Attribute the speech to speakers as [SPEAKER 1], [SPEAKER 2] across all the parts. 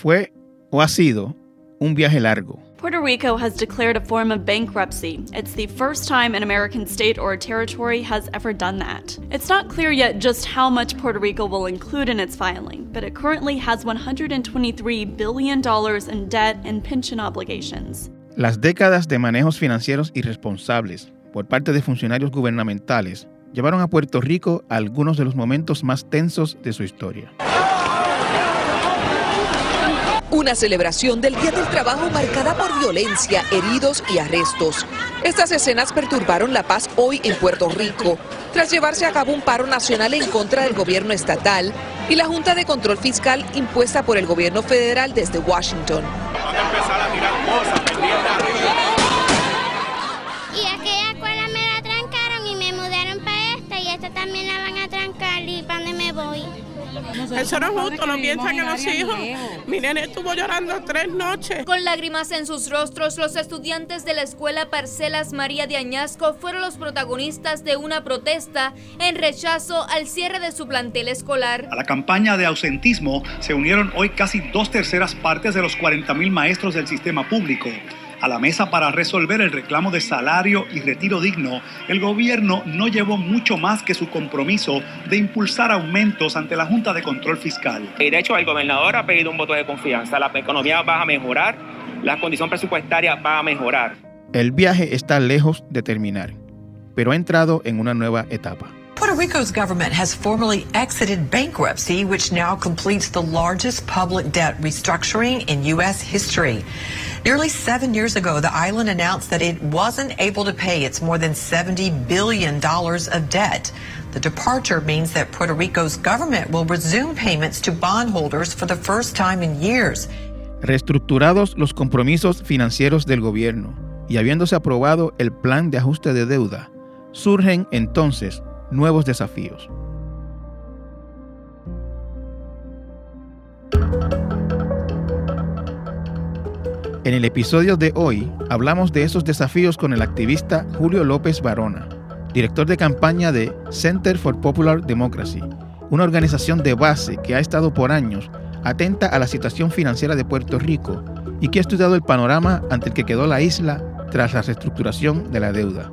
[SPEAKER 1] Fue o ha sido un viaje largo.
[SPEAKER 2] Puerto Rico has declared a form of bankruptcy. It's the first time an American state or territory has ever done that. It's not clear yet just how much Puerto Rico will include in its filing, but it currently has $123 billion in debt and pension obligations.
[SPEAKER 1] Las décadas de manejos financieros irresponsables por parte de funcionarios gubernamentales llevaron a Puerto Rico a algunos de los momentos más tensos de su historia.
[SPEAKER 3] Una celebración del Día del Trabajo marcada por violencia, heridos y arrestos. Estas escenas perturbaron la paz hoy en Puerto Rico, tras llevarse a cabo un paro nacional en contra del gobierno estatal y la Junta de Control Fiscal impuesta por el gobierno federal desde Washington.
[SPEAKER 4] Eso no es justo, no piensan en los hijos. Mi nene estuvo llorando tres noches.
[SPEAKER 5] Con lágrimas en sus rostros, los estudiantes de la escuela Parcelas María de Añasco fueron los protagonistas de una protesta en rechazo al cierre de su plantel escolar.
[SPEAKER 6] A la campaña de ausentismo se unieron hoy casi dos terceras partes de los 40.000 maestros del sistema público. A la mesa para resolver el reclamo de salario y retiro digno, el gobierno no llevó mucho más que su compromiso de impulsar aumentos ante la Junta de Control Fiscal.
[SPEAKER 7] Y de hecho, el gobernador ha pedido un voto de confianza. La economía va a mejorar, la condición presupuestaria va a mejorar.
[SPEAKER 1] El viaje está lejos de terminar, pero ha entrado en una nueva etapa.
[SPEAKER 8] Puerto Rico's government has formally exited bankruptcy, which now completes the largest public debt restructuring in U.S. history. Nearly seven years ago, the island announced that it wasn't able to pay its more than $70 billion of debt. The departure means that Puerto Rico's government will resume payments to bondholders for the first time in years.
[SPEAKER 1] Reestructurados los compromisos financieros del gobierno y habiéndose aprobado el plan de ajuste de deuda, surgen entonces nuevos desafíos. En el episodio de hoy hablamos de esos desafíos con el activista Julio López Barona, director de campaña de Center for Popular Democracy, una organización de base que ha estado por años atenta a la situación financiera de Puerto Rico y que ha estudiado el panorama ante el que quedó la isla tras la reestructuración de la deuda.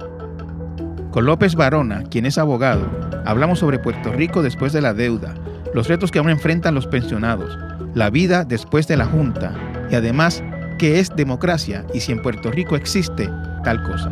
[SPEAKER 1] Con López Barona, quien es abogado, hablamos sobre Puerto Rico después de la deuda, los retos que aún enfrentan los pensionados, la vida después de la Junta y además qué es democracia y si en Puerto Rico existe tal cosa.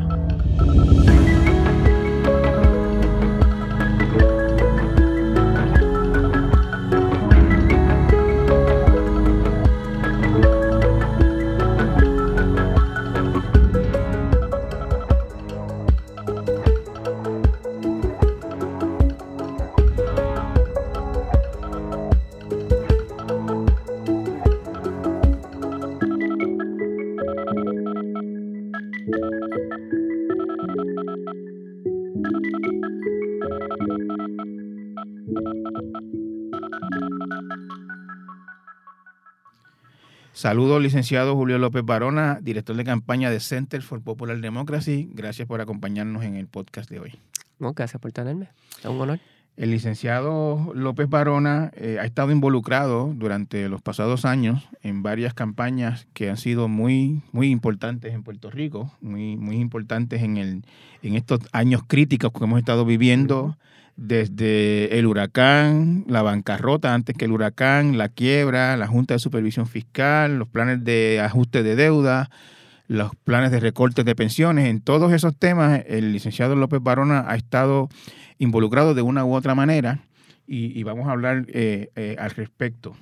[SPEAKER 1] Saludos, licenciado Julio López Barona, director de campaña de Center for Popular Democracy. Gracias por acompañarnos en el podcast de hoy.
[SPEAKER 9] No, gracias por tenerme. Es un honor.
[SPEAKER 1] El licenciado López Barona eh, ha estado involucrado durante los pasados años en varias campañas que han sido muy, muy importantes en Puerto Rico, muy, muy importantes en, el, en estos años críticos que hemos estado viviendo desde el huracán, la bancarrota antes que el huracán, la quiebra, la Junta de Supervisión Fiscal, los planes de ajuste de deuda, los planes de recortes de pensiones. En todos esos temas, el licenciado López Barona ha estado involucrado de una u otra manera y, vamos a hablar eh, eh, al respecto.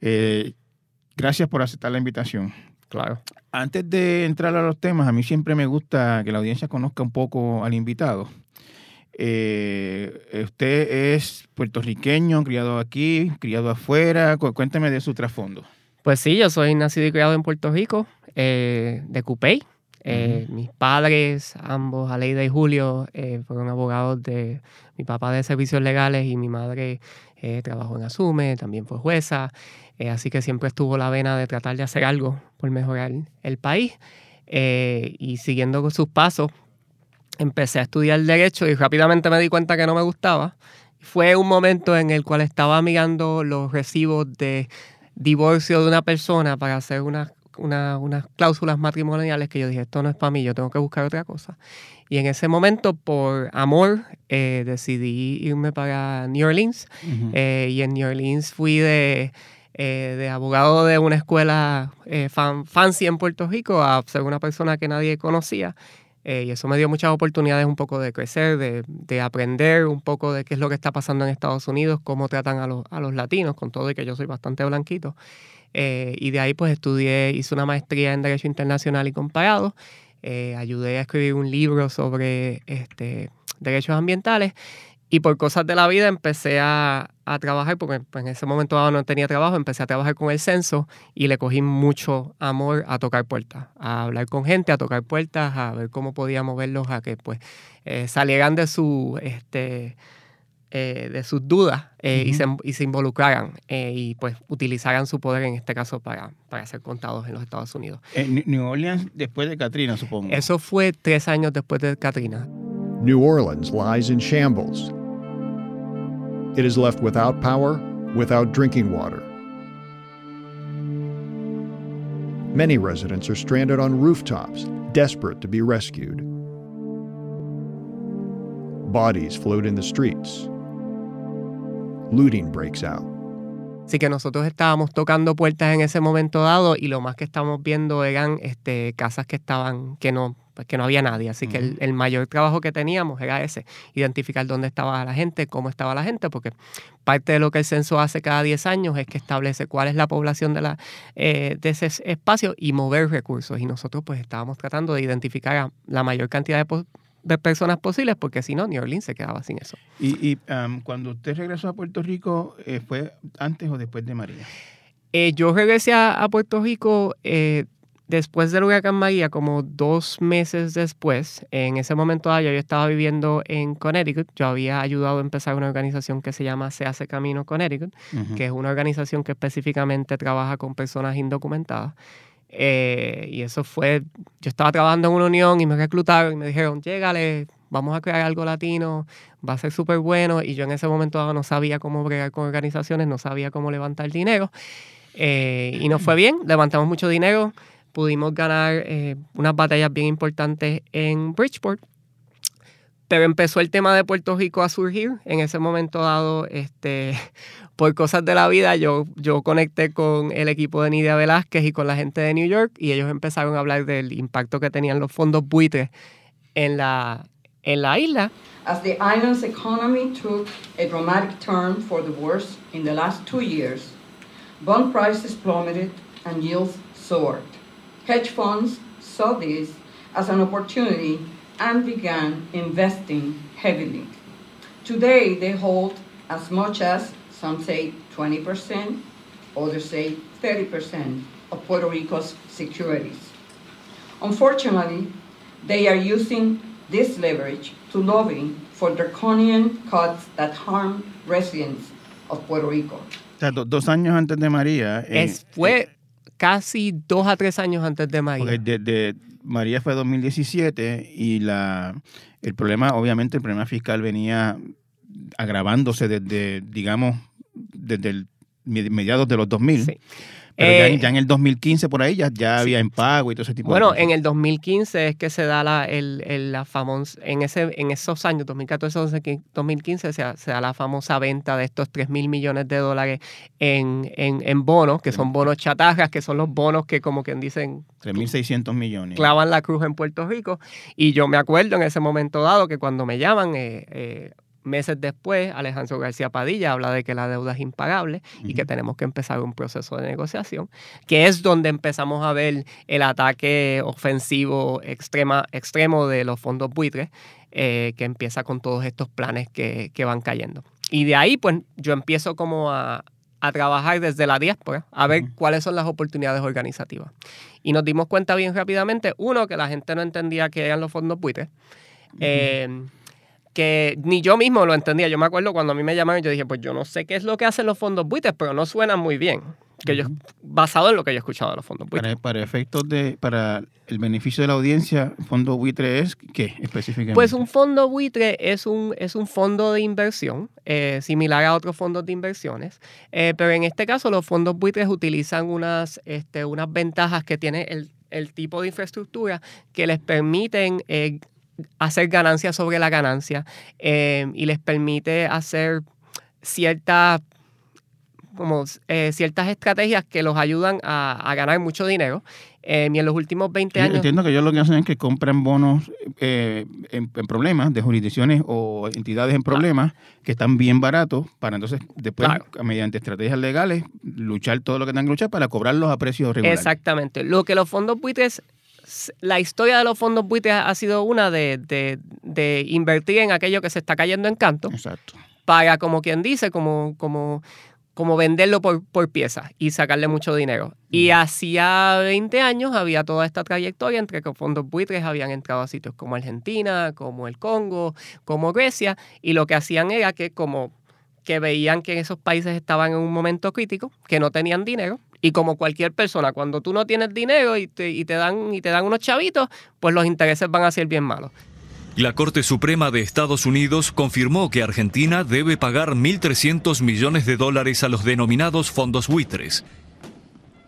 [SPEAKER 1] Eh, gracias por aceptar la invitación.
[SPEAKER 9] Claro.
[SPEAKER 1] Antes de entrar a los temas, a mí siempre me gusta que la audiencia conozca un poco al invitado. Eh, usted es puertorriqueño, criado aquí, criado afuera. Cuénteme de su trasfondo.
[SPEAKER 9] Pues sí, yo soy nacido y criado en Puerto Rico, eh, de Cupey. Eh, mis padres, ambos, Aleida y Julio, fueron abogados de mi papá de servicios legales y mi madre trabajó en Asume, también fue jueza. así que siempre estuvo la vena de tratar de hacer algo por mejorar el país. y siguiendo con sus pasos, empecé a estudiar derecho y rápidamente me di cuenta que no me gustaba. Fue un momento en el cual estaba mirando los recibos de divorcio de una persona para hacer unas unas cláusulas matrimoniales que yo dije, esto no es para mí, yo tengo que buscar otra cosa. Y en ese momento, por amor, eh, decidí irme para New Orleans. Eh, y en New Orleans fui de, eh, de abogado de una escuela fancy en Puerto Rico a ser una persona que nadie conocía. Y eso me dio muchas oportunidades un poco de crecer, de, de, aprender un poco de qué es lo que está pasando en Estados Unidos, cómo tratan a los, a los latinos, con todo y que yo soy bastante blanquito. y de ahí pues estudié, hice una maestría en Derecho Internacional y Comparado eh, ayudé a escribir un libro sobre este, derechos ambientales y por cosas de la vida empecé a, trabajar, porque pues, en ese momento no tenía trabajo, empecé a trabajar con el censo y le cogí mucho amor a tocar puertas, a hablar con gente, a tocar puertas, a ver cómo podía moverlos a que pues eh, salieran de su... Este, eh, de sus dudas eh, y, se, y, se, involucraran y pues utilizaran su poder en este caso para, para ser contados en los Estados Unidos.
[SPEAKER 1] New Orleans después de Katrina, supongo.
[SPEAKER 9] Eso fue tres años después de Katrina.
[SPEAKER 10] New Orleans lies in shambles. It is left without power, without drinking water. Many residents are stranded on rooftops, desperate to be rescued. Bodies float in the streets looting breaks out.
[SPEAKER 9] Así que nosotros estábamos tocando puertas en ese momento dado y lo más que estábamos viendo eran este, casas que estaban, que no, pues que no había nadie. Así que el, mayor trabajo que teníamos era ese, identificar dónde estaba la gente, cómo estaba la gente, porque parte de lo que el censo hace cada 10 años es que establece cuál es la población de, la, eh, de ese espacio y mover recursos. Y nosotros pues estábamos tratando de identificar a la mayor cantidad de de personas posibles, porque si no, New Orleans se quedaba sin eso.
[SPEAKER 1] ¿Y, cuando usted regresó a Puerto Rico, eh, fue antes o después de María?
[SPEAKER 9] Eh, yo regresé a, Puerto Rico eh, después del huracán María, como dos meses después. En ese momento yo estaba viviendo en Connecticut. Yo había ayudado a empezar una organización que se llama Se hace Camino Connecticut, que es una organización que específicamente trabaja con personas indocumentadas. Eh, y eso fue, yo estaba trabajando en una unión y me reclutaron y me dijeron, llégale, vamos a crear algo latino, va a ser súper bueno. Y yo en ese momento no sabía cómo bregar con organizaciones, no sabía cómo levantar dinero. Eh, y nos fue bien, levantamos mucho dinero, pudimos ganar eh, unas batallas bien importantes en Bridgeport. Pero empezó el tema de Puerto Rico a surgir. En ese momento dado, este, por cosas de la vida, yo, yo conecté con el equipo de Nidia Velázquez y con la gente de New York y ellos empezaron a hablar del impacto que tenían los fondos buitres en la, en la isla.
[SPEAKER 11] As the island's economy took a dramatic turn for the worse in the last two years, bond prices plummeted and yields soared. Hedge funds saw this as an opportunity and began investing heavily. Today, they hold as much as some say 20%, others say 30% of Puerto Rico's securities. Unfortunately, they are using this leverage to lobby for draconian cuts that harm residents of Puerto Rico.
[SPEAKER 1] O sea, do, dos años antes de María.
[SPEAKER 9] Eh, es, fue eh, casi dos a tres años antes de María.
[SPEAKER 1] De, de, María fue 2017 y la, el problema, obviamente, el problema fiscal venía agravándose desde, digamos, desde el mediados de los 2000. Sí. Pero eh, ya, en el 2015 por ahí ya, ya había impago y todo ese tipo
[SPEAKER 9] bueno,
[SPEAKER 1] de cosas.
[SPEAKER 9] Bueno, en el 2015 es que se da la, el, el, la famosa, en, ese, en esos años, 2014, 2015, se, se da la famosa venta de estos 3 mil millones de dólares en, en, en bonos, que son bonos chatarras, que son los bonos que como quien dicen...
[SPEAKER 1] 3.600 millones.
[SPEAKER 9] Clavan la cruz en Puerto Rico. Y yo me acuerdo en ese momento dado que cuando me llaman... Eh, eh, Meses después, Alejandro García Padilla habla de que la deuda es impagable y que tenemos que empezar un proceso de negociación, que es donde empezamos a ver el ataque ofensivo extrema, extremo de los fondos buitres, eh, que empieza con todos estos planes que, van cayendo. Y de ahí, pues, yo empiezo como a, trabajar desde la diáspora, a ver cuáles son las oportunidades organizativas. Y nos dimos cuenta bien rápidamente, uno, que la gente no entendía qué eran los fondos buitres que ni yo mismo lo entendía. Yo me acuerdo cuando a mí me llamaron, yo dije, pues yo no sé qué es lo que hacen los fondos buitres, pero no suenan muy bien. que yo, basado en lo que yo he escuchado de los fondos buitres.
[SPEAKER 1] Para, para efectos de, para el beneficio de la audiencia, fondo buitre es qué específicamente?
[SPEAKER 9] Pues un fondo buitre es un, es un fondo de inversión, eh, similar a otros fondos de inversiones, eh, pero en este caso los fondos buitres utilizan unas, este, unas ventajas que tiene el, el tipo de infraestructura que les permiten eh, hacer ganancias sobre la ganancia eh, y les permite hacer ciertas como eh, ciertas estrategias que los ayudan a, a ganar mucho dinero. Eh, y en los últimos 20
[SPEAKER 1] Yo
[SPEAKER 9] años...
[SPEAKER 1] Entiendo que ellos lo que hacen es que compran bonos eh, en, en problemas de jurisdicciones o entidades en problemas que están bien baratos para entonces después, mediante estrategias legales, luchar todo lo que tengan que luchar para cobrarlos a precios regulares.
[SPEAKER 9] Exactamente. Lo que los fondos buitres, la historia de los fondos buitres ha sido una de, de- de invertir en aquello que se está cayendo en canto.
[SPEAKER 1] Exacto.
[SPEAKER 9] Para, como quien dice, como, como, como venderlo por, por piezas y sacarle mucho dinero. Y hacía 20 años había toda esta trayectoria entre que fondos buitres habían entrado a sitios como Argentina, como el Congo, como Grecia, y lo que hacían era que como que veían que esos países estaban en un momento crítico, que no tenían dinero, y como cualquier persona, cuando tú no tienes dinero y te, y te dan, y te dan unos chavitos, pues los intereses van a ser bien malos.
[SPEAKER 12] La Corte Suprema de Estados Unidos confirmó que Argentina debe pagar 1.300 millones de dólares a los denominados fondos buitres.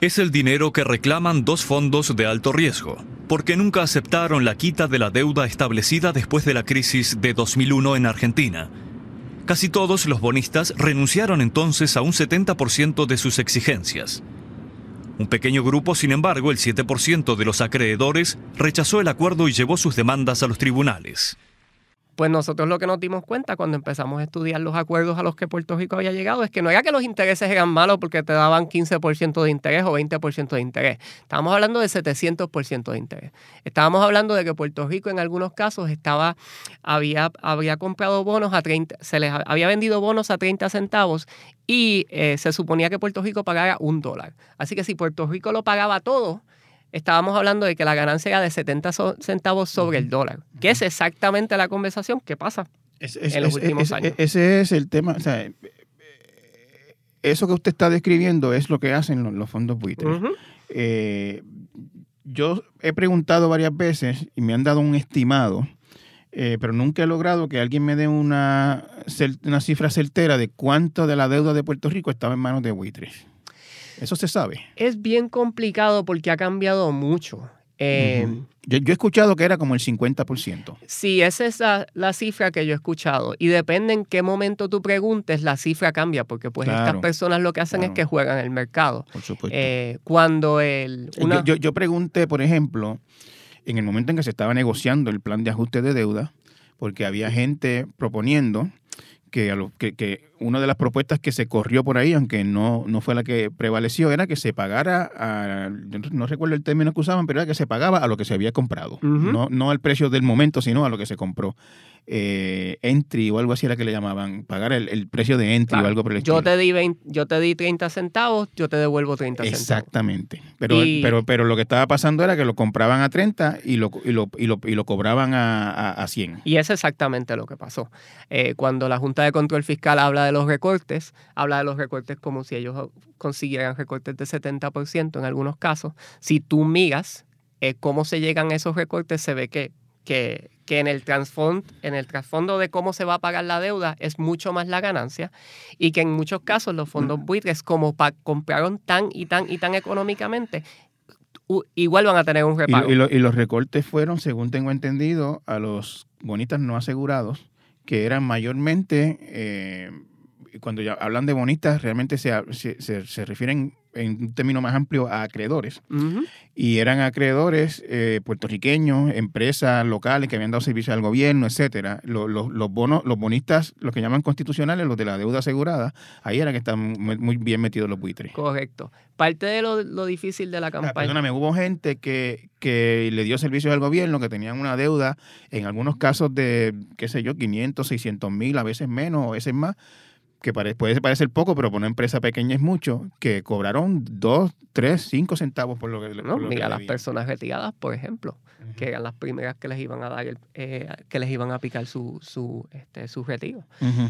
[SPEAKER 12] Es el dinero que reclaman dos fondos de alto riesgo, porque nunca aceptaron la quita de la deuda establecida después de la crisis de 2001 en Argentina. Casi todos los bonistas renunciaron entonces a un 70% de sus exigencias. Un pequeño grupo, sin embargo, el 7% de los acreedores, rechazó el acuerdo y llevó sus demandas a los tribunales.
[SPEAKER 9] Pues nosotros lo que nos dimos cuenta cuando empezamos a estudiar los acuerdos a los que Puerto Rico había llegado es que no era que los intereses eran malos porque te daban 15% de interés o 20% de interés. Estábamos hablando de 700% de interés. Estábamos hablando de que Puerto Rico en algunos casos estaba, había, había comprado bonos a 30, se les había vendido bonos a 30 centavos y eh, se suponía que Puerto Rico pagara un dólar. Así que si Puerto Rico lo pagaba todo, estábamos hablando de que la ganancia era de 70 so- centavos sobre el dólar, que es exactamente la conversación que pasa
[SPEAKER 1] Es-
[SPEAKER 9] en los
[SPEAKER 1] es-
[SPEAKER 9] últimos años.
[SPEAKER 1] Ese es el tema. O sea, eh, eso que usted está describiendo es lo que hacen los, los fondos buitres. Eh, yo he preguntado varias veces y me han dado un estimado, eh, pero nunca he logrado que alguien me dé una, una cifra certera de cuánto de la deuda de Puerto Rico estaba en manos de buitres. Eso se sabe.
[SPEAKER 9] Es bien complicado porque ha cambiado mucho. Eh,
[SPEAKER 1] yo, yo he escuchado que era como el 50%.
[SPEAKER 9] Sí, esa es la, la cifra que yo he escuchado. Y depende en qué momento tú preguntes, la cifra cambia, porque pues estas personas lo que hacen es que juegan el mercado.
[SPEAKER 1] Por supuesto.
[SPEAKER 9] Eh, cuando el...
[SPEAKER 1] Yo-
[SPEAKER 9] una-
[SPEAKER 1] Yo, yo pregunté, por ejemplo, en el momento en que se estaba negociando el plan de ajuste de deuda, porque había gente proponiendo que, a lo- que, que una de las propuestas que se corrió por ahí, aunque no, no fue la que prevaleció, era que se pagara, a, yo no- recuerdo el término que usaban, pero era que se pagaba a lo que se había comprado,
[SPEAKER 9] Ujú.
[SPEAKER 1] no, no al precio del momento, sino a lo que se compró. Eh, entry o algo así era que le llamaban, pagar el, el precio de entry
[SPEAKER 9] Claro,
[SPEAKER 1] o algo por el
[SPEAKER 9] yo
[SPEAKER 1] estilo.
[SPEAKER 9] te, di 20 yo te di 30 centavos, yo te devuelvo 30 centavos.
[SPEAKER 1] Exactamente. Pero,
[SPEAKER 9] Y-
[SPEAKER 1] pero, pero lo que estaba pasando era que lo compraban a 30 y lo, y lo, y lo, y lo cobraban a, a, a 100.
[SPEAKER 9] Y es exactamente lo que pasó. Eh, cuando la Junta de Control Fiscal habla de los recortes, habla de los recortes como si ellos consiguieran recortes de 70% en algunos casos. Si tú miras eh, cómo se llegan a esos recortes, se ve que, que, que en el trasfondo en el trasfondo de cómo se va a pagar la deuda es mucho más la ganancia y que en muchos casos los fondos buitres, como compraron tan y tan y tan económicamente, igual van a tener un
[SPEAKER 1] Y,
[SPEAKER 9] repago.
[SPEAKER 1] y lo- y los recortes fueron, según tengo entendido, a los bonistas no asegurados, que eran mayormente, eh, cuando ya hablan de bonistas, realmente se, se, se- se refieren en un término más amplio a acreedores. Y eran acreedores eh, puertorriqueños, empresas locales que habían dado servicio al gobierno, etcétera. Los, los- los bonos, los bonistas, los que llaman constitucionales, los de la deuda asegurada, ahí era que están muy, bien metidos los buitres.
[SPEAKER 9] Correcto. Parte de lo, lo difícil de la
[SPEAKER 1] Ah,
[SPEAKER 9] campaña.
[SPEAKER 1] Perdóname, hubo gente que, que le dio servicios al gobierno, que tenían una deuda, en algunos casos de, qué sé yo, 500, 600 mil, a veces menos, a veces más, que pare- puede parecer poco, pero para una empresa pequeña es mucho, que cobraron 2, 3, 5 centavos por lo que,
[SPEAKER 9] ¿no?
[SPEAKER 1] por lo que
[SPEAKER 9] Mira las personas retiradas, por ejemplo, que eran las primeras que les iban a dar, el- eh, que les iban a picar su, su, este, su retiro.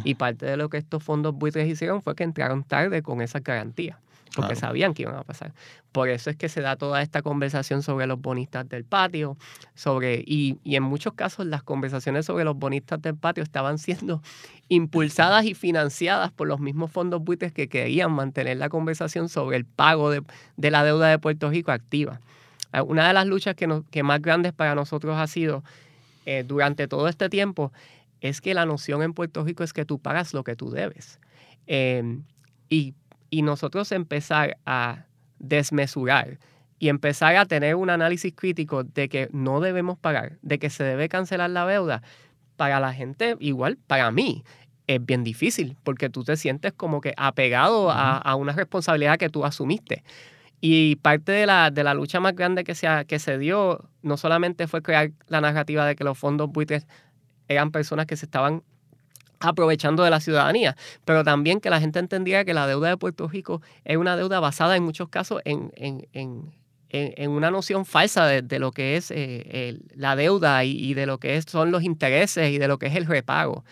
[SPEAKER 9] Y parte de lo que estos fondos buitres hicieron fue que entraron tarde con esas garantías. Porque
[SPEAKER 1] Claro.
[SPEAKER 9] sabían que iban a pasar. Por eso es que se da toda esta conversación sobre los bonistas del patio, sobre, y, y en muchos casos las conversaciones sobre los bonistas del patio estaban siendo impulsadas y financiadas por los mismos fondos buitres que querían mantener la conversación sobre el pago de, de la deuda de Puerto Rico activa. Eh, Una de las luchas que, nos- que más grandes para nosotros ha sido eh, durante todo este tiempo es que la noción en Puerto Rico es que tú pagas lo que tú debes. Eh, y, y nosotros empezar a desmesurar y empezar a tener un análisis crítico de que no debemos pagar, de que se debe cancelar la deuda, para la gente, igual para mí, es bien difícil porque tú te sientes como que apegado a, a una responsabilidad que tú asumiste. Y parte de la, de la lucha más grande que se, que se dio no solamente fue crear la narrativa de que los fondos buitres eran personas que se estaban aprovechando de la ciudadanía, pero también que la gente entendiera que la deuda de Puerto Rico es una deuda basada en muchos casos en, en- en- en- una noción falsa de, de lo que es eh, la deuda y, de lo que son los intereses y de lo que es el repago.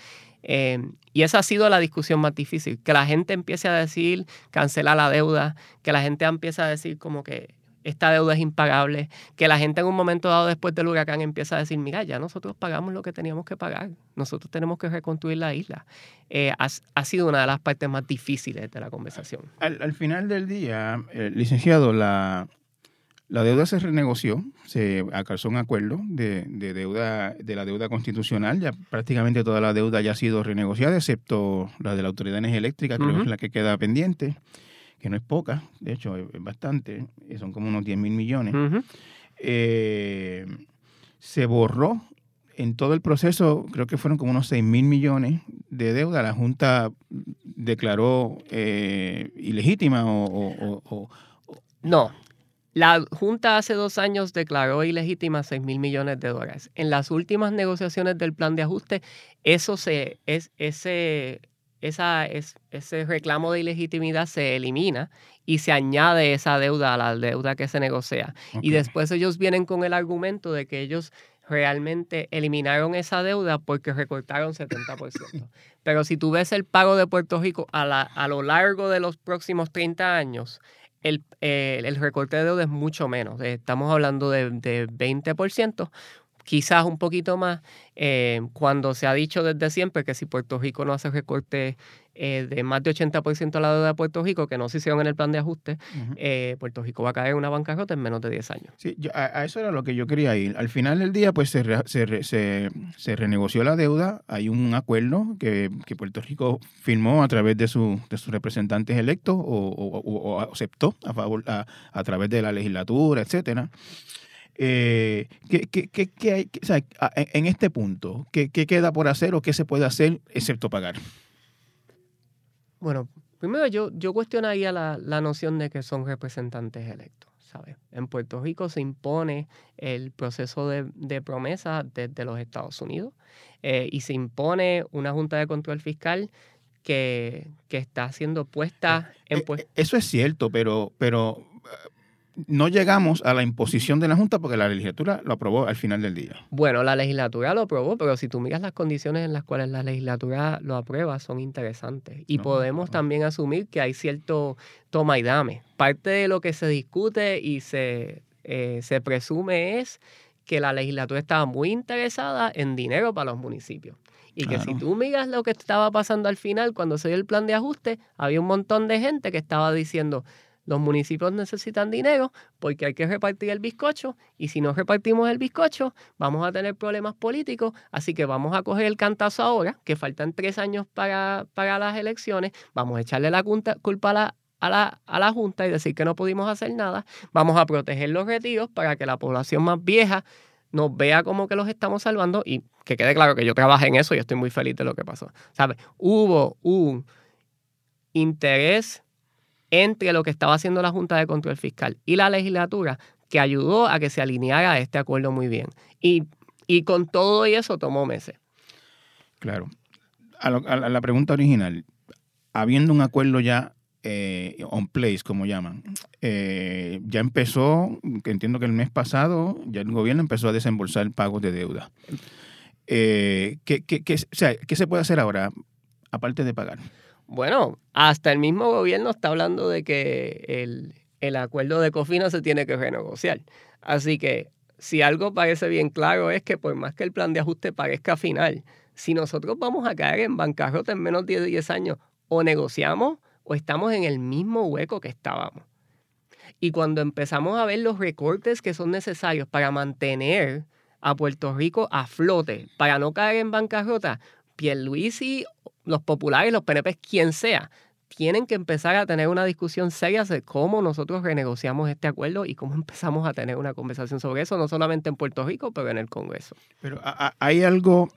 [SPEAKER 9] Eh, y esa ha sido la discusión más difícil, que la gente empiece a decir cancela la deuda, que la gente empiece a decir como que esta deuda es impagable, que la gente en un momento dado después del huracán empieza a decir, mira, ya nosotros pagamos lo que teníamos que pagar, nosotros tenemos que reconstruir la isla. Eh, ha, ha sido una de las partes más difíciles de la conversación.
[SPEAKER 1] Al, al final del día, eh, licenciado, la, la deuda se renegoció, se alcanzó un acuerdo de, de deuda de la deuda constitucional, ya prácticamente toda la deuda ya ha sido renegociada, excepto la de la Autoridad de Energía Eléctrica, creo que es la que queda pendiente, que no es poca, de hecho es, bastante, eh, son como unos 10 mil millones. Eh, se borró en todo el proceso, creo que fueron como unos 6 mil millones de deuda. La Junta declaró eh, ilegítima o, o- o- o-
[SPEAKER 9] No. La Junta hace dos años declaró ilegítima 6 mil millones de dólares. En las últimas negociaciones del plan de ajuste, eso se, es, ese, esa, es, ese reclamo de ilegitimidad se elimina y se añade esa deuda a la deuda que se negocia. Y después ellos vienen con el argumento de que ellos realmente eliminaron esa deuda porque recortaron 70%. Pero si tú ves el pago de Puerto Rico a, la- a lo largo de los próximos 30 años, el, eh, el recorte de deuda es mucho menos. Estamos hablando de, de 20%, quizás un poquito más, eh, cuando se ha dicho desde siempre que si Puerto Rico no hace recorte eh, de más de 80% a la deuda de Puerto Rico, que no se hicieron en el plan de ajuste, eh, Puerto Rico va a caer en una bancarrota en menos de 10 años.
[SPEAKER 1] Sí, yo- a, a eso era lo que yo quería ir. Al final del día, pues se, re- se, re- se- se renegoció la deuda. Hay un acuerdo que, que Puerto Rico firmó a través de, su, de sus representantes electos o, o- o- o aceptó a, favor, a, a través de la legislatura, etcétera. Eh, ¿qué, qué- qué- qué hay, o sea, en, este punto, ¿qué, qué queda por hacer o qué se puede hacer excepto pagar?
[SPEAKER 9] Bueno, primero yo, yo cuestionaría la, la noción de que son representantes electos, ¿sabes? En Puerto Rico se impone el proceso de, de promesa desde los Estados Unidos eh, y se impone una Junta de Control Fiscal que, que está siendo puesta en... pues-
[SPEAKER 1] Eso es cierto, pero, pero eh, no llegamos a la imposición de la Junta porque la legislatura lo aprobó al final del día.
[SPEAKER 9] Bueno, la legislatura lo aprobó, pero si tú miras las condiciones en las cuales la legislatura lo aprueba, son interesantes. Y
[SPEAKER 1] No,
[SPEAKER 9] podemos también asumir que hay cierto toma y dame. Parte de lo que se discute y se, eh, se presume es que la legislatura estaba muy interesada en dinero para los municipios. Y que si tú miras lo que estaba pasando al final, cuando se dio el plan de ajuste, había un montón de gente que estaba diciendo, los municipios necesitan dinero porque hay que repartir el bizcocho y si no repartimos el bizcocho vamos a tener problemas políticos, así que vamos a coger el cantazo ahora, que faltan tres años para, para las elecciones, vamos a echarle la culpa a la, a, la, a la Junta y decir que no pudimos hacer nada, vamos a proteger los retiros para que la población más vieja nos vea como que los estamos salvando y que quede claro que yo trabajé en eso y estoy muy feliz de lo que pasó. ¿Sabes? Hubo un interés entre lo que estaba haciendo la Junta de Control Fiscal y la legislatura que ayudó a que se alineara este acuerdo muy bien. Y, y con todo y eso tomó meses.
[SPEAKER 1] Claro. A, la- pregunta original, habiendo un acuerdo ya eh, on place, como llaman, eh, ya empezó, que entiendo que el mes pasado, ya el gobierno empezó a desembolsar pagos de deuda. Eh, ¿qué, qué- ¿qué se puede hacer ahora, aparte de pagar?
[SPEAKER 9] Bueno, hasta el mismo gobierno está hablando de que el, el acuerdo de Cofina se tiene que renegociar. Así que si algo parece bien claro es que por más que el plan de ajuste parezca final, si nosotros vamos a caer en bancarrota en menos de 10 años, o negociamos o estamos en el mismo hueco que estábamos. Y cuando empezamos a ver los recortes que son necesarios para mantener a Puerto Rico a flote, para no caer en bancarrota, Pierluisi, los populares, los PNP, quien sea, tienen que empezar a tener una discusión seria de cómo nosotros renegociamos este acuerdo y cómo empezamos a tener una conversación sobre eso, no solamente en Puerto Rico, pero en el Congreso.
[SPEAKER 1] Pero hay algo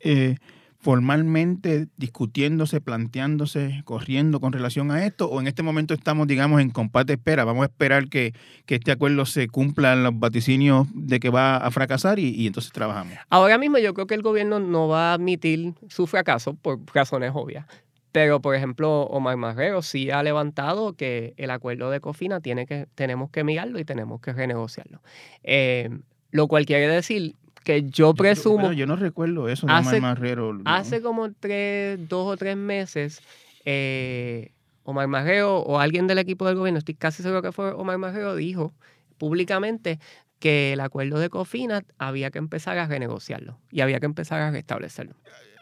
[SPEAKER 1] eh, formalmente discutiéndose, planteándose, corriendo con relación a esto? ¿O en este momento estamos, digamos, en compate espera? Vamos a esperar que, este acuerdo se cumpla en los vaticinios de que va a fracasar y, entonces trabajamos.
[SPEAKER 9] Ahora mismo yo creo que el gobierno no va a admitir su fracaso por razones obvias. Pero, por ejemplo, Omar Marrero sí ha levantado que el acuerdo de Cofina tiene que, tenemos que mirarlo y tenemos que renegociarlo. Eh, lo cual quiere decir que yo presumo.
[SPEAKER 1] yo no recuerdo eso de Omar Marrero.
[SPEAKER 9] Hace como tres, dos o tres meses, eh, Omar Marrero o alguien del equipo del gobierno, estoy casi seguro que fue Omar Marrero, dijo públicamente que el acuerdo de Cofina había que empezar a renegociarlo y había que empezar a restablecerlo.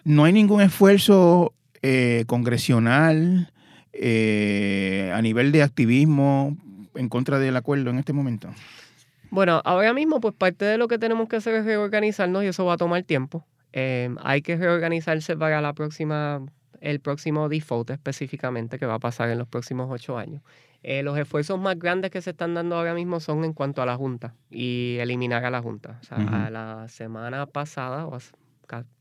[SPEAKER 1] No hay ningún esfuerzo eh, congresional eh, a nivel de activismo en contra del acuerdo en este momento.
[SPEAKER 9] Bueno, ahora mismo, pues parte de lo que tenemos que hacer es reorganizarnos y eso va a tomar tiempo. Em, hay que reorganizarse para la próxima, el próximo default específicamente, que va a pasar en los próximos ocho años. Eh, los esfuerzos más grandes que se están dando ahora mismo son en cuanto a la Junta y eliminar a la Junta. O sea, la semana pasada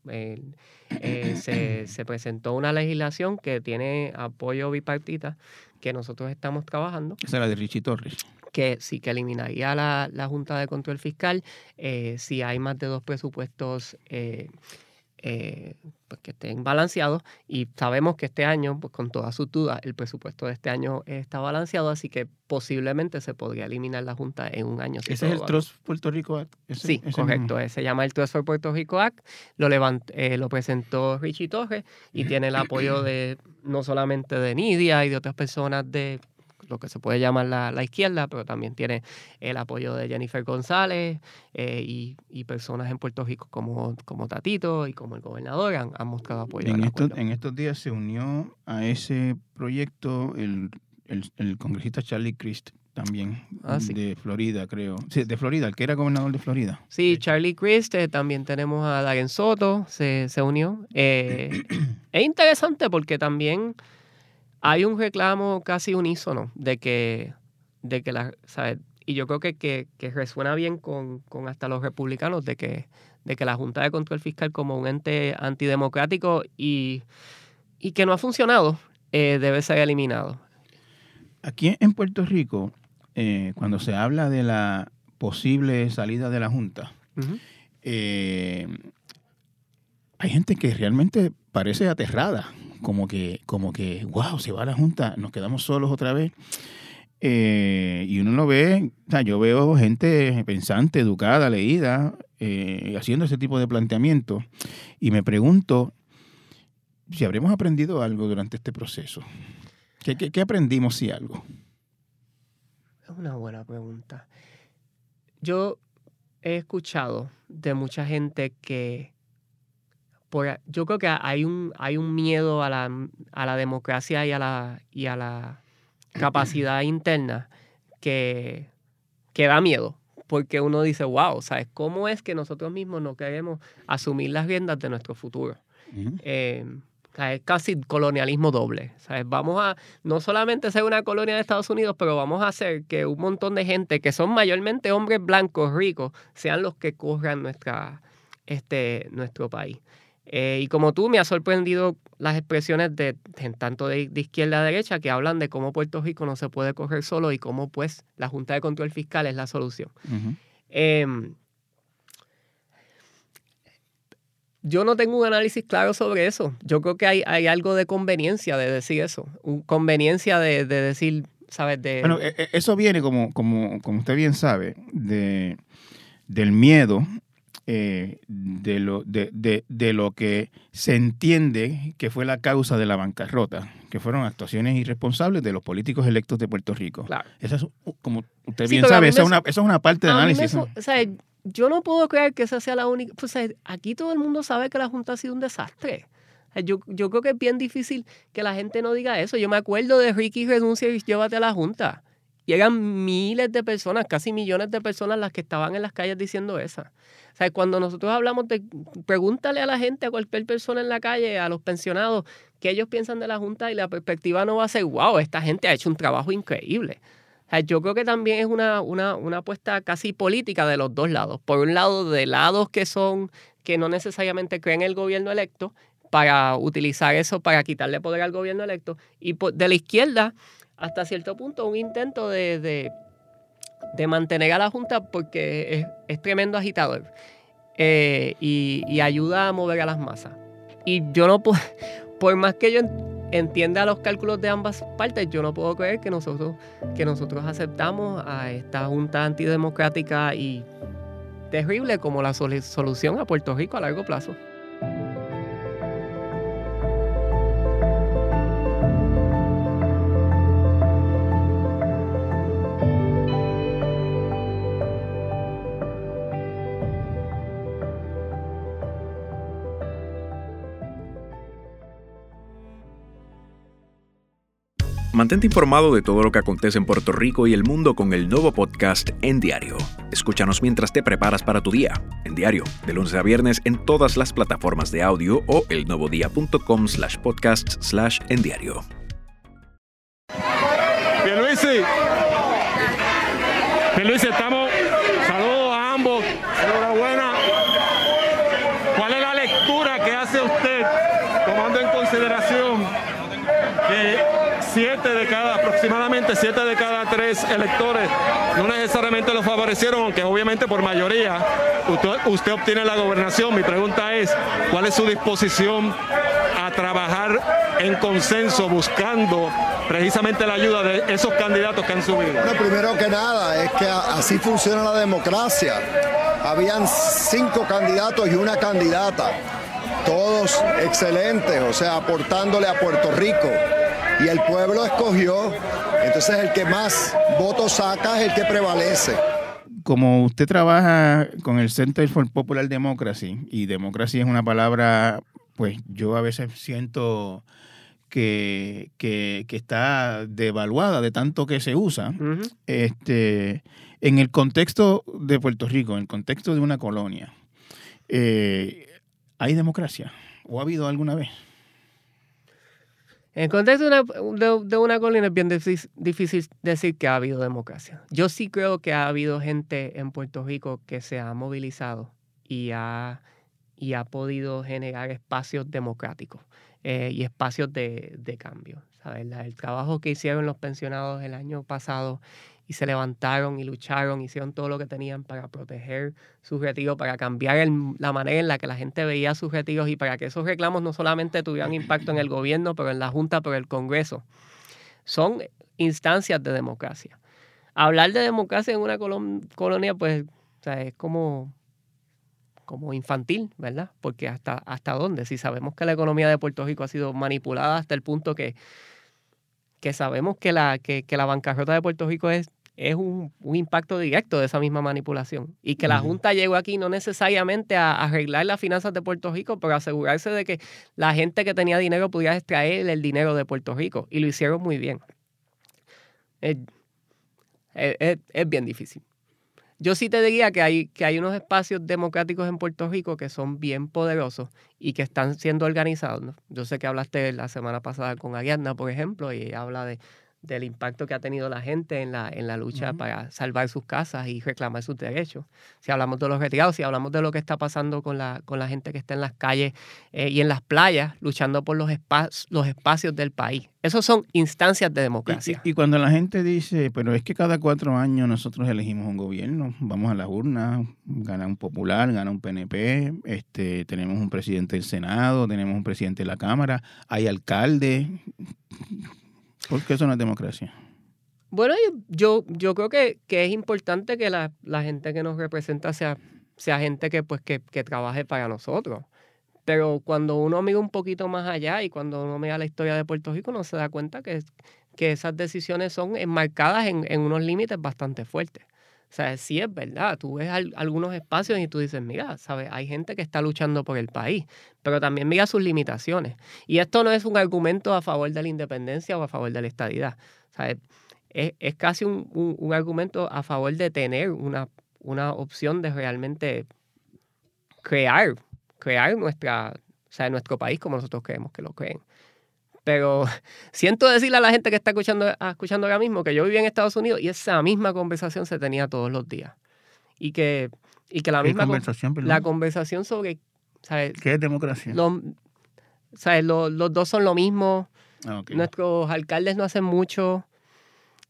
[SPEAKER 9] eh, se, se presentó una legislación que tiene apoyo bipartita que nosotros estamos trabajando.
[SPEAKER 1] Esa es la de Richie Torres
[SPEAKER 9] que sí que eliminaría la, la Junta de Control Fiscal eh, si hay más de dos presupuestos eh, eh, pues que estén balanceados y sabemos que este año, pues con todas sus dudas, el presupuesto de este año está balanceado, así que posiblemente se podría eliminar la Junta en un año.
[SPEAKER 1] ¿Ese es el Trust Puerto Rico Act?
[SPEAKER 9] sí, correcto. Se llama el Trust for Puerto Rico Act. Lo, lo presentó Richie Torres y tiene el apoyo de no solamente de Nidia y de otras personas de lo que se puede llamar la, izquierda, pero también tiene el apoyo de Jennifer González eh, y, personas en Puerto Rico como, como Tatito y como el gobernador han, mostrado apoyo.
[SPEAKER 1] En, estos, en estos días se unió a ese proyecto el, congresista Charlie Crist también, ah, de Florida, creo. Sí, de Florida, el que era gobernador de Florida.
[SPEAKER 9] Sí, Charlie Crist, eh, también tenemos a Darren Soto, se, se unió. Eh, es interesante porque también hay un reclamo casi unísono de que, de que la, y yo creo que, que, resuena bien con, hasta los republicanos de que, de que la Junta de Control Fiscal como un ente antidemocrático y, y que no ha funcionado eh, debe ser eliminado.
[SPEAKER 1] Aquí en Puerto Rico, eh, cuando se habla de la posible salida de la Junta, eh, hay gente que realmente parece aterrada como que, como que, wow, se va la Junta, nos quedamos solos otra vez. Eh, y uno lo ve, o sea, yo veo gente pensante, educada, leída, eh, haciendo ese tipo de planteamiento. Y me pregunto si habremos aprendido algo durante este proceso. ¿Qué, qué aprendimos si algo?
[SPEAKER 9] Es una buena pregunta. Yo he escuchado de mucha gente que yo creo que hay un, hay un miedo a la, a la democracia y a la, y a la capacidad interna que, que da miedo. Porque uno dice, wow, ¿sabes? ¿Cómo es que nosotros mismos no queremos asumir las riendas de nuestro futuro? Eh, es casi colonialismo doble. ¿sabes? Vamos a no solamente ser una colonia de Estados Unidos, pero vamos a hacer que un montón de gente que son mayormente hombres blancos ricos sean los que corran nuestra, este, nuestro país. Eh, y como tú, me ha sorprendido las expresiones de, tanto de, izquierda a derecha que hablan de cómo Puerto Rico no se puede correr solo y cómo pues la Junta de Control Fiscal es la solución. Em, yo no tengo un análisis claro sobre eso. Yo creo que hay, hay algo de conveniencia de decir eso. conveniencia de, decir, ¿sabes? De...
[SPEAKER 1] Bueno, e, e, eso viene, como, como, como usted bien sabe, de, del miedo eh, de, lo, de, de, lo que se entiende que fue la causa de la bancarrota, que fueron actuaciones irresponsables de los políticos electos de Puerto Rico.
[SPEAKER 9] Claro.
[SPEAKER 1] Esa es, como usted
[SPEAKER 9] Sí,
[SPEAKER 1] bien sabe, esa
[SPEAKER 9] me
[SPEAKER 1] una, esa es una parte
[SPEAKER 9] me
[SPEAKER 1] análisis.
[SPEAKER 9] o sea, yo no puedo creer que esa sea la única. Pues, o sea, aquí todo el mundo sabe que la Junta ha sido un desastre. Yo, yo creo que es bien difícil que la gente no diga eso. Yo me acuerdo de Ricky renuncia y llévate a la Junta. Y eran miles de personas, casi millones de personas las que estaban en las calles diciendo eso. O sea, cuando nosotros hablamos de, pregúntale a la gente, a cualquier persona en la calle, a los pensionados, qué ellos piensan de la Junta y la perspectiva no va a ser, wow, esta gente ha hecho un trabajo increíble. O sea, yo creo que también es una, una, una apuesta casi política de los dos lados. Por un lado, de lados que son, que no necesariamente creen el gobierno electo, para utilizar eso para quitarle poder al gobierno electo. Y de la izquierda, hasta cierto punto, un intento de, de, de mantener a la Junta porque es, es tremendo agitador eh, y, y ayuda a mover a las masas. Y yo no puedo, por más que yo en- entienda los cálculos de ambas partes, yo no puedo creer que nosotros, que nosotros aceptamos a esta Junta antidemocrática y terrible como la solu- solución a Puerto Rico a largo plazo.
[SPEAKER 13] Mantente informado de todo lo que acontece en Puerto Rico y el mundo con el nuevo podcast En Diario. Escúchanos mientras te preparas para tu día. En Diario, de lunes a viernes en todas las plataformas de audio o elnuevodía.com slash podcast slash en diario.
[SPEAKER 14] Pierluisi. Pierluisi, estamos. Saludos a ambos. Enhorabuena. ¿Cuál es la lectura que hace usted, tomando en consideración que siete de cada, siete de cada tres electores no necesariamente lo favorecieron, aunque obviamente por mayoría usted, usted obtiene la gobernación? Mi pregunta es, ¿cuál es su disposición a trabajar en consenso buscando precisamente la ayuda de esos candidatos que han subido?
[SPEAKER 15] Bueno, primero que nada, es que así funciona la democracia. Habían cinco candidatos y una candidata, todos excelentes, o sea, aportándole a Puerto Rico. Y el pueblo escogió, entonces el que más votos saca es el que prevalece.
[SPEAKER 1] Como usted trabaja con el Center for Popular Democracy, y democracia es una palabra, pues yo a veces siento que, que- que está devaluada de tanto que se usa. este, en el contexto de Puerto Rico, en el contexto de una colonia, eh, ¿hay democracia? ¿O ha habido alguna vez?
[SPEAKER 9] En contexto de una, de- de una colina es bien difícil, difícil decir que ha habido democracia. Yo sí creo que ha habido gente en Puerto Rico que se ha movilizado y ha, y ha podido generar espacios democráticos eh, y espacios de, de cambio. ¿sabes? El trabajo que hicieron los pensionados el año pasado y se levantaron y lucharon, hicieron todo lo que tenían para proteger sus retiros, para cambiar el- la manera en la que la gente veía sus retiros y para que esos reclamos no solamente tuvieran impacto en el gobierno, pero en la Junta, pero en el Congreso. Son instancias de democracia. Hablar de democracia en una colon- colonia, pues, es como, como infantil, ¿verdad? Porque hasta, hasta dónde, si sabemos que la economía de Puerto Rico ha sido manipulada hasta el punto que, que sabemos que la, que, que la bancarrota de Puerto Rico es, es un, un impacto directo de esa misma manipulación. Y que la. Junta llegó aquí no necesariamente a arreglar las finanzas de Puerto Rico, pero asegurarse de que la gente que tenía dinero pudiera extraer el dinero de Puerto Rico. Y lo hicieron muy bien. Es, es- es- bien difícil. Yo sí te diría que hay, que hay unos espacios democráticos en Puerto Rico que son bien poderosos y que están siendo organizados. ¿no? Yo sé que hablaste la semana pasada con Ariadna, por ejemplo, y habla de, del impacto que ha tenido la gente en la, en la lucha para salvar sus casas y reclamar sus derechos. Si hablamos de los retirados, si hablamos de lo que está pasando con la, con la gente que está en las calles eh, y en las playas luchando por los, espa- los espacios del país. Esos son instancias de democracia.
[SPEAKER 1] Y cuando la gente dice, pero es que cada cuatro años nosotros elegimos un gobierno, vamos a las urnas, gana un popular, gana un PNP, este, tenemos un presidente del Senado, tenemos un presidente de la Cámara, hay alcalde. ¿Por qué eso no es democracia?
[SPEAKER 9] Bueno, yo, yo creo que, que es importante que la, la gente que nos representa sea, sea gente que, pues, que, que trabaje para nosotros. Pero cuando uno mira un poquito más allá y cuando uno mira la historia de Puerto Rico, uno se da cuenta que, que esas decisiones son enmarcadas en, en unos límites bastante fuertes. O sea, sí es verdad, tú ves algunos espacios y tú dices, mira, ¿sabes? Hay gente que está luchando por el país, pero también mira sus limitaciones. Y esto no es un argumento a favor de la independencia o a favor de la estadidad. ¿sabes? Es, es casi un, un, argumento a favor de tener una, una opción de realmente crear, crear nuestra, o nuestro país como nosotros creemos que lo creen. Pero siento decirle a la gente que está escuchando, ah, escuchando ahora mismo que yo vivía en Estados Unidos y esa misma conversación se tenía todos los días. Y que, y que la misma
[SPEAKER 1] conversación,
[SPEAKER 9] la conversación sobre ¿sabes?
[SPEAKER 1] ¿Qué es democracia?
[SPEAKER 9] ¿sabes? Los, los, dos son lo mismo.
[SPEAKER 1] Ah,
[SPEAKER 9] Nuestros alcaldes no hacen mucho.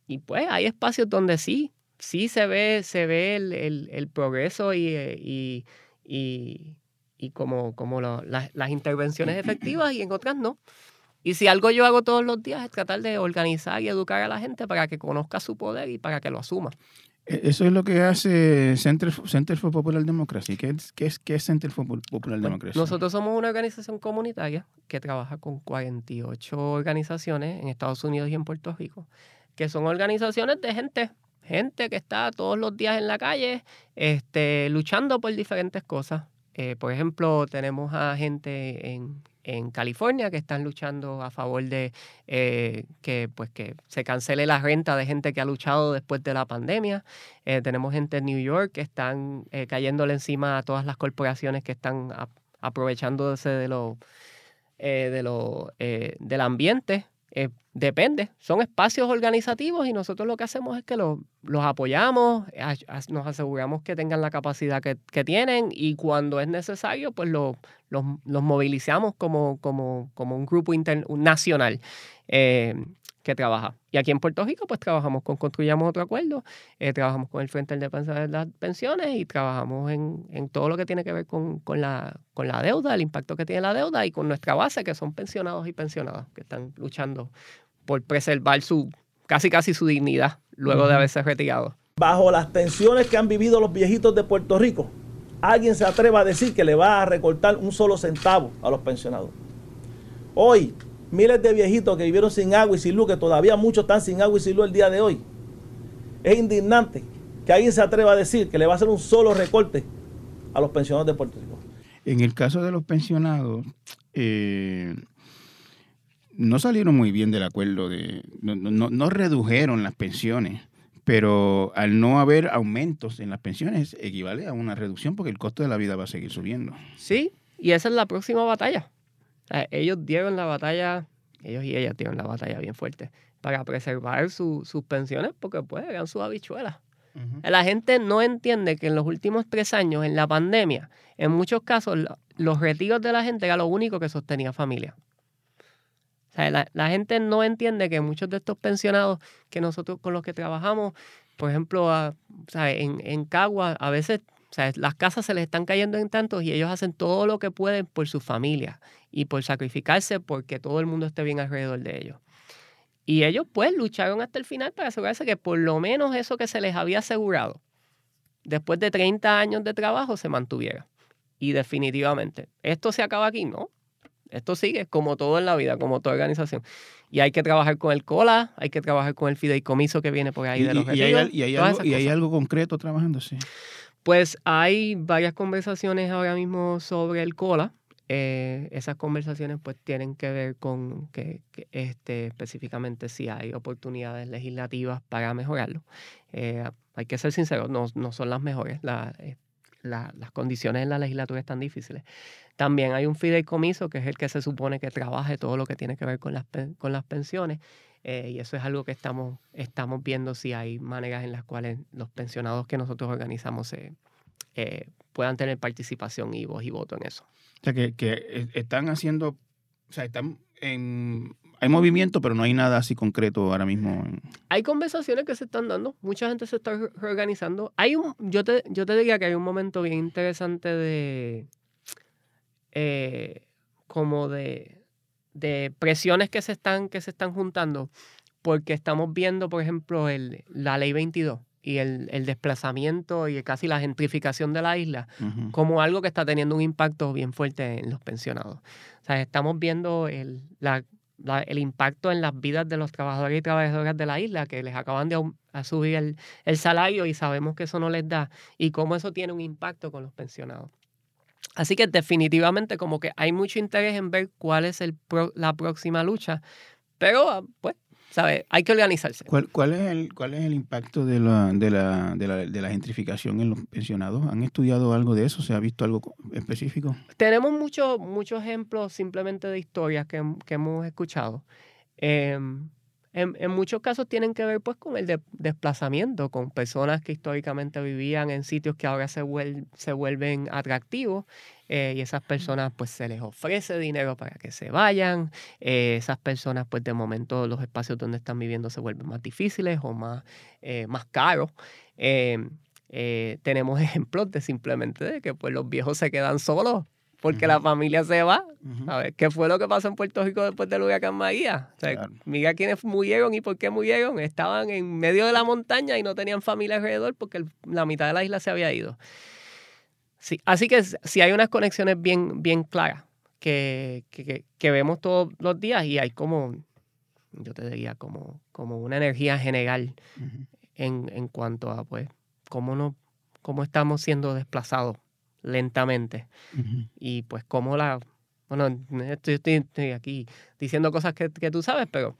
[SPEAKER 9] Y pues hay espacios donde sí, sí se ve, se ve el, el, el progreso y, y, y, y como, como las, las intervenciones efectivas y en otras no. Y si algo yo hago todos los días es tratar de organizar y educar a la gente para que conozca su poder y para que lo asuma.
[SPEAKER 1] E, eso es lo que hace Center, Center for Popular Democracy. ¿Qué es, qué es, qué es Center for Popular Democracy?
[SPEAKER 9] Nosotros somos una organización comunitaria que trabaja con 48 organizaciones en Estados Unidos y en Puerto Rico, que son organizaciones de gente, gente que está todos los días en la calle este, luchando por diferentes cosas. Eh, por ejemplo, tenemos a gente en, en California que están luchando a favor de eh, que, pues, que se cancele la renta de gente que ha luchado después de la pandemia. Eh, tenemos gente en New York que están eh, cayéndole encima a todas las corporaciones que están aprovechándose de de del ambiente depende, son espacios organizativos y nosotros lo que hacemos es que los, apoyamos, nos aseguramos que tengan la capacidad que, tienen y cuando es necesario, pues los, los, movilizamos como, como, como, un grupo internacional. Eh, que trabaja. Y aquí en Puerto Rico, pues trabajamos con Construyamos Otro Acuerdo, eh, trabajamos con el Frente de Defensa de las Pensiones y trabajamos en, en, todo lo que tiene que ver con, con, la, con la deuda, el impacto que tiene la deuda y con nuestra base, que son pensionados y pensionadas, que están luchando por preservar su, casi casi su dignidad luego de haberse retirado.
[SPEAKER 16] Bajo las tensiones que han vivido los viejitos de Puerto Rico, alguien se atreva a decir que le va a recortar un solo centavo a los pensionados. Hoy, miles de viejitos que vivieron sin agua y sin luz, que todavía muchos están sin agua y sin luz el día de hoy. Es indignante que alguien se atreva a decir que le va a hacer un solo recorte a los pensionados de Puerto Rico.
[SPEAKER 1] En el caso de los pensionados, eh, no salieron muy bien del acuerdo, de, no, redujeron las pensiones, pero al no haber aumentos en las pensiones equivale a una reducción porque el costo de la vida va a seguir subiendo.
[SPEAKER 9] Sí, y esa es la próxima batalla ellos dieron la batalla, ellos y ellas dieron la batalla bien fuerte para preservar sus pensiones porque pues eran sus habichuelas. La gente no entiende que en los últimos tres años, en la pandemia, en muchos casos los retiros de la gente era lo único que sostenía familia. La, gente no entiende que muchos de estos pensionados que nosotros con los que trabajamos, por ejemplo, en, en Cagua, a veces las casas se les están cayendo en tantos y ellos hacen todo lo que pueden por su familia y por sacrificarse porque todo el mundo esté bien alrededor de ellos. Y ellos pues lucharon hasta el final para asegurarse que por lo menos eso que se les había asegurado después de 30 años de trabajo se mantuviera. Y definitivamente, ¿esto se acaba aquí? No. Esto sigue como todo en la vida, como toda organización. Y hay que trabajar con el COLA, hay que trabajar con el fideicomiso que viene por ahí de los
[SPEAKER 1] y, hay, y hay, algo, y hay algo concreto trabajando, sí.
[SPEAKER 9] Pues hay varias conversaciones ahora mismo sobre el cola. Eh, esas conversaciones pues tienen que ver con que, este, específicamente si hay oportunidades legislativas para mejorarlo. Eh, hay que ser sinceros, no, no son las mejores. Eh, las condiciones en la legislatura están difíciles. También hay un fideicomiso que es el que se supone que trabaje todo lo que tiene que ver con las, con las pensiones. Eh, y eso es algo que estamos, estamos viendo si hay maneras en las cuales los pensionados que nosotros organizamos eh, puedan tener participación y voz y voto en eso.
[SPEAKER 1] O sea, que, que están haciendo, o sea, están en, hay movimiento, pero no hay nada así concreto ahora mismo.
[SPEAKER 9] Hay conversaciones que se están dando, mucha gente se está reorganizando. Hay un, yo te, yo te diría que hay un momento bien interesante de, eh, como de, de presiones que se están, que se están juntando, porque estamos viendo, por ejemplo, el, la ley 22, y el, el, desplazamiento y casi la gentrificación de la isla como algo que está teniendo un impacto bien fuerte en los pensionados. O sea, estamos viendo el, la, el impacto en las vidas de los trabajadores y trabajadoras de la isla, que les acaban de subir el, el salario y sabemos que eso no les da, y cómo eso tiene un impacto con los pensionados. Así que definitivamente como que hay mucho interés en ver cuál es el la próxima lucha, pero ah, pues ¿sabes? Hay que organizarse.
[SPEAKER 1] ¿Cuál, cuál, es, el, cuál es el impacto de la, de, la, de, la, de la gentrificación en los pensionados? ¿Han estudiado algo de eso? ¿Se ha visto algo específico?
[SPEAKER 9] Tenemos muchos muchos ejemplos simplemente de historias que, que hemos escuchado. Eh, en, en, muchos casos tienen que ver pues con el desplazamiento, con personas que históricamente vivían en sitios que ahora se, se vuelven atractivos eh, y esas personas pues se les ofrece dinero para que se vayan, eh, esas personas pues de momento los espacios donde están viviendo se vuelven más difíciles o más, eh, más caros. tenemos ejemplos de simplemente de que pues los viejos se quedan solos porque la familia se va. A ver, ¿qué fue lo que pasó en Puerto Rico después del huracán María? O sea, mira quiénes murieron y por qué murieron. Estaban en medio de la montaña y no tenían familia alrededor porque la mitad de la isla se había ido. Sí, así que sí hay unas conexiones bien, bien claras que, que, que, vemos todos los días y hay como, yo te diría, como, como una energía general en, en cuanto a, pues, cómo, no, cómo estamos siendo desplazados lentamente. Y pues como la, bueno, estoy, estoy, aquí diciendo cosas que, que, tú sabes, pero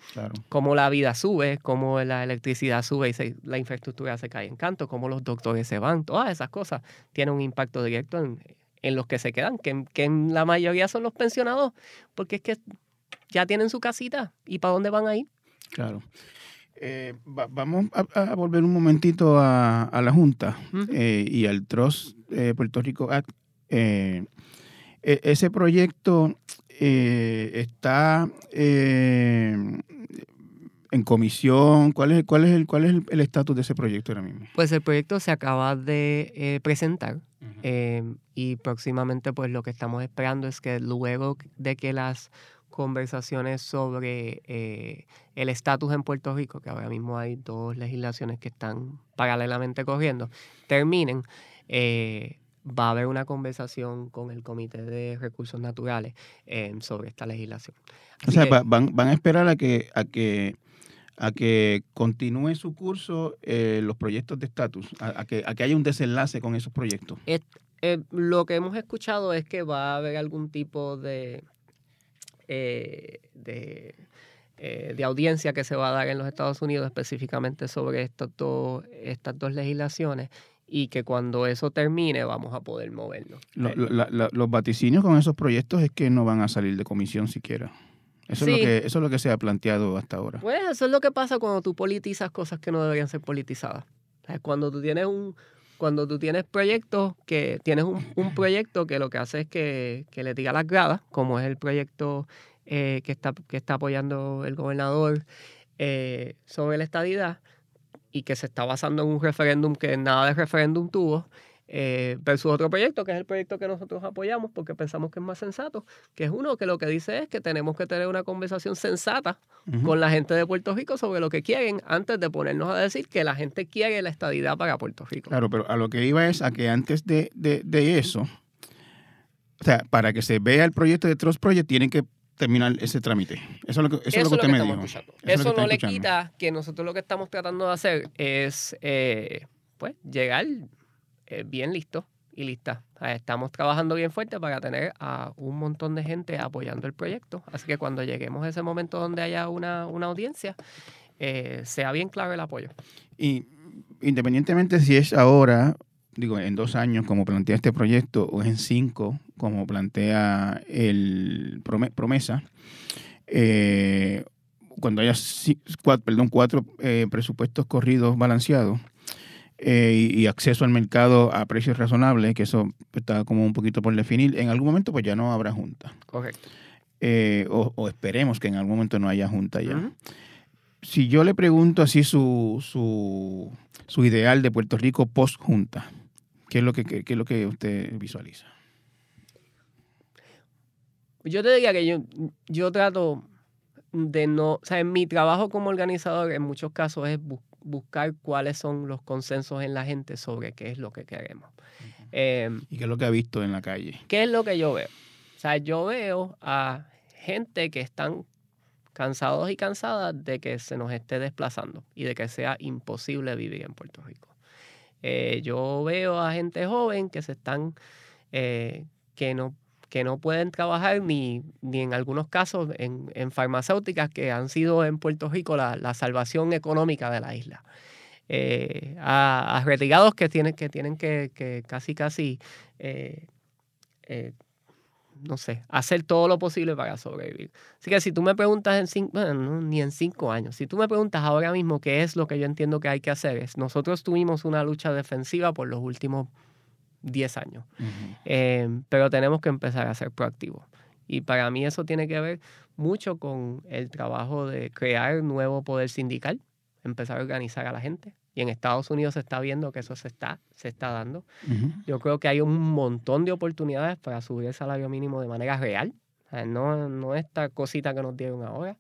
[SPEAKER 9] como la vida sube, como la electricidad sube y la infraestructura se cae en canto, como los doctores se van, todas esas cosas tienen un impacto directo en, en los que se quedan, que, que en la mayoría son los pensionados, porque es que ya tienen su casita y para dónde van a ir.
[SPEAKER 1] Claro. Eh, vamos a, volver un momentito a, la Junta eh, y al TROS eh, Puerto Rico Act. E, ese proyecto está en comisión. ¿Cuál es, cuál es el cuál es el estatus de ese proyecto ahora mismo?
[SPEAKER 9] Pues el proyecto se acaba de presentar y próximamente pues lo que estamos esperando es que luego de que las conversaciones sobre eh, el estatus en Puerto Rico, que ahora mismo hay dos legislaciones que están paralelamente corriendo, terminen, eh, va a haber una conversación con el Comité de Recursos Naturales eh, sobre esta legislación.
[SPEAKER 1] o sea, van, van, a esperar a que, a que, a que continúe su curso los proyectos de estatus, a, que, a que haya un desenlace con esos proyectos.
[SPEAKER 9] lo que hemos escuchado es que va a haber algún tipo de eh, de, eh, de, audiencia que se va a dar en los Estados Unidos específicamente sobre estos estas dos legislaciones y que cuando eso termine vamos a poder movernos.
[SPEAKER 1] los vaticinios con esos proyectos es que no van a salir de comisión siquiera. Eso, es lo que, eso es lo que se ha planteado hasta ahora.
[SPEAKER 9] Pues eso es lo que pasa cuando tú politizas cosas que no deberían ser politizadas. Cuando tú tienes un, cuando tú tienes proyectos que tienes un, proyecto que lo que hace es que, le diga las gradas, como es el proyecto eh, que, está, que está apoyando el gobernador eh, sobre la estadidad y que se está basando en un referéndum que nada de referéndum tuvo, eh, versus otro proyecto, que es el proyecto que nosotros apoyamos porque pensamos que es más sensato, que es uno que lo que dice es que tenemos que tener una conversación sensata con la gente de Puerto Rico sobre lo que quieren antes de ponernos a decir que la gente quiere la estadidad para Puerto Rico.
[SPEAKER 1] Claro, pero a lo que iba es a que antes de, eso, o sea, para que se vea el proyecto de Trust Project, tienen que terminar ese trámite. Eso es lo que, eso, es lo que usted me dijo.
[SPEAKER 9] Eso, no le quita que nosotros lo que estamos tratando de hacer es, eh, pues, llegar eh, bien listo y lista. Estamos trabajando bien fuerte para tener a un montón de gente apoyando el proyecto. Así que cuando lleguemos a ese momento donde haya una, audiencia, eh, sea bien claro el apoyo.
[SPEAKER 1] Y independientemente si es ahora, digo, en dos años, como plantea este proyecto, o en cinco, como plantea el promesa, eh, cuando haya cuatro, perdón, cuatro presupuestos corridos balanceados, eh, y, acceso al mercado a precios razonables, que eso está como un poquito por definir, en algún momento pues ya no habrá junta.
[SPEAKER 9] Correcto.
[SPEAKER 1] Eh, o, esperemos que en algún momento no haya junta ya. Si yo le pregunto así su, su, su ideal de Puerto Rico post junta, ¿qué es lo que, qué, es lo que usted visualiza?
[SPEAKER 9] Yo te diría que yo, yo trato de no, o sea, en mi trabajo como organizador en muchos casos es buscar buscar cuáles son los consensos en la gente sobre qué es lo que queremos. Em,
[SPEAKER 1] ¿Y qué es lo que ha visto en la calle?
[SPEAKER 9] ¿Qué es lo que yo veo? O sea, yo veo a gente que están cansados y cansadas de que se nos esté desplazando y de que sea imposible vivir en Puerto Rico. Eh, yo veo a gente joven que se están, eh, que no que no pueden trabajar ni, ni en algunos casos en, en, farmacéuticas que han sido en Puerto Rico la, la salvación económica de la isla. Eh, a, a, retirados que tienen que, tienen que, que casi casi no sé, hacer todo lo posible para sobrevivir. Así que si tú me preguntas en cinco, ni en cinco años, si tú me preguntas ahora mismo qué es lo que yo entiendo que hay que hacer, es nosotros tuvimos una lucha defensiva por los últimos 10 años, uh -huh. eh, pero tenemos que empezar a ser proactivos. Y para mí eso tiene que ver mucho con el trabajo de crear nuevo poder sindical, empezar a organizar a la gente, y en Estados Unidos se está viendo que eso se está, se está dando. Uh -huh. Yo creo que hay un montón de oportunidades para subir el salario mínimo de manera real. Eh, no, no esta cosita que nos dieron ahora.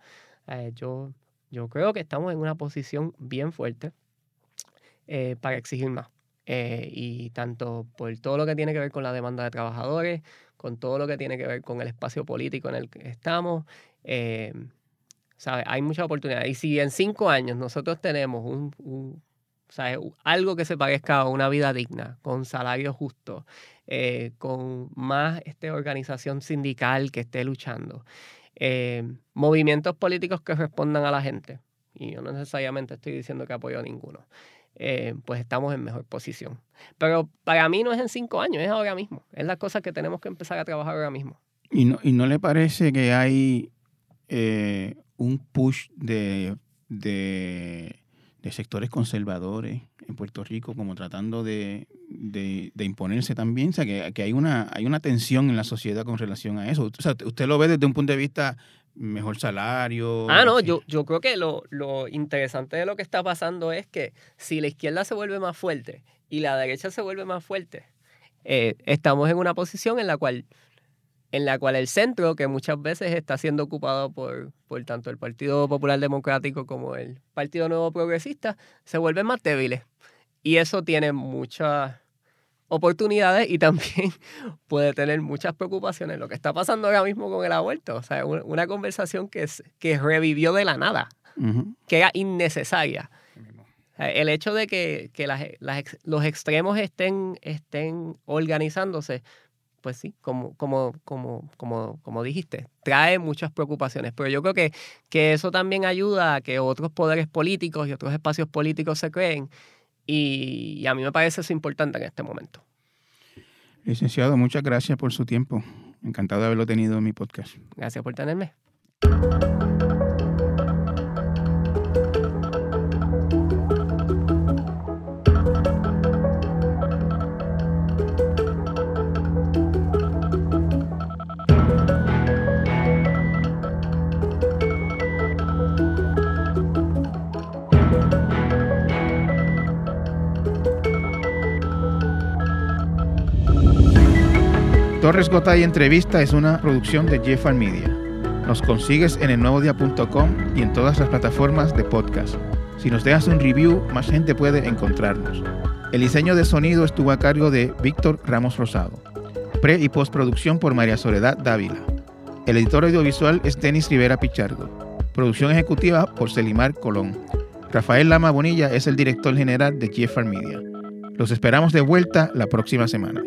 [SPEAKER 9] Eh, yo, yo creo que estamos en una posición bien fuerte eh, para exigir más. Eh, y tanto por todo lo que tiene que ver con la demanda de trabajadores, con todo lo que tiene que ver con el espacio político en el que estamos, eh, hay muchas oportunidades. Y si en cinco años nosotros tenemos un, un algo que se parezca a una vida digna, con salario justo, eh, con más este, organización sindical que esté luchando, eh, movimientos políticos que respondan a la gente. Y yo no necesariamente estoy diciendo que apoyo a ninguno. Eh, pues estamos en mejor posición. Pero para mí no es en cinco años, es ahora mismo. Es la cosa que tenemos que empezar a trabajar ahora mismo.
[SPEAKER 1] ¿Y no, y no le parece que hay eh, un push de, de sectores conservadores en Puerto Rico, como tratando de, de, de imponerse también. O sea, que, que, hay, una, hay una tensión en la sociedad con relación a eso. O sea, usted lo ve desde un punto de vista mejor salario.
[SPEAKER 9] Ah, no, yo, yo creo que lo, lo interesante de lo que está pasando es que si la izquierda se vuelve más fuerte y la derecha se vuelve más fuerte, eh, estamos en una posición en la cual en la cual el centro, que muchas veces está siendo ocupado por, por tanto el Partido Popular Democrático como el Partido Nuevo Progresista, se vuelven más débiles. Y eso tiene muchas oportunidades y también puede tener muchas preocupaciones. Lo que está pasando ahora mismo con el aborto, o sea, una conversación que, es, que revivió de la nada, uh -huh. que era innecesaria. El hecho de que, que las, las, los extremos estén, estén organizándose pues sí, como, como, como, como, como dijiste, trae muchas preocupaciones. Pero yo creo que, que eso también ayuda a que otros poderes políticos y otros espacios políticos se creen. Y, y a mí me parece eso importante en este momento.
[SPEAKER 1] Licenciado, muchas gracias por su tiempo. Encantado de haberlo tenido en mi podcast.
[SPEAKER 9] Gracias por tenerme.
[SPEAKER 1] Torres Gotay Entrevista es una producción de Jeffan Media. Nos consigues en el nuevodia.com y en todas las plataformas de podcast. Si nos dejas un review, más gente puede encontrarnos. El diseño de sonido estuvo a cargo de Víctor Ramos Rosado. Pre y postproducción por María Soledad Dávila. El editor audiovisual es Denis Rivera Pichardo. Producción ejecutiva por Celimar Colón. Rafael Lama Bonilla es el director general de Jeffan Media. Los esperamos de vuelta la próxima semana.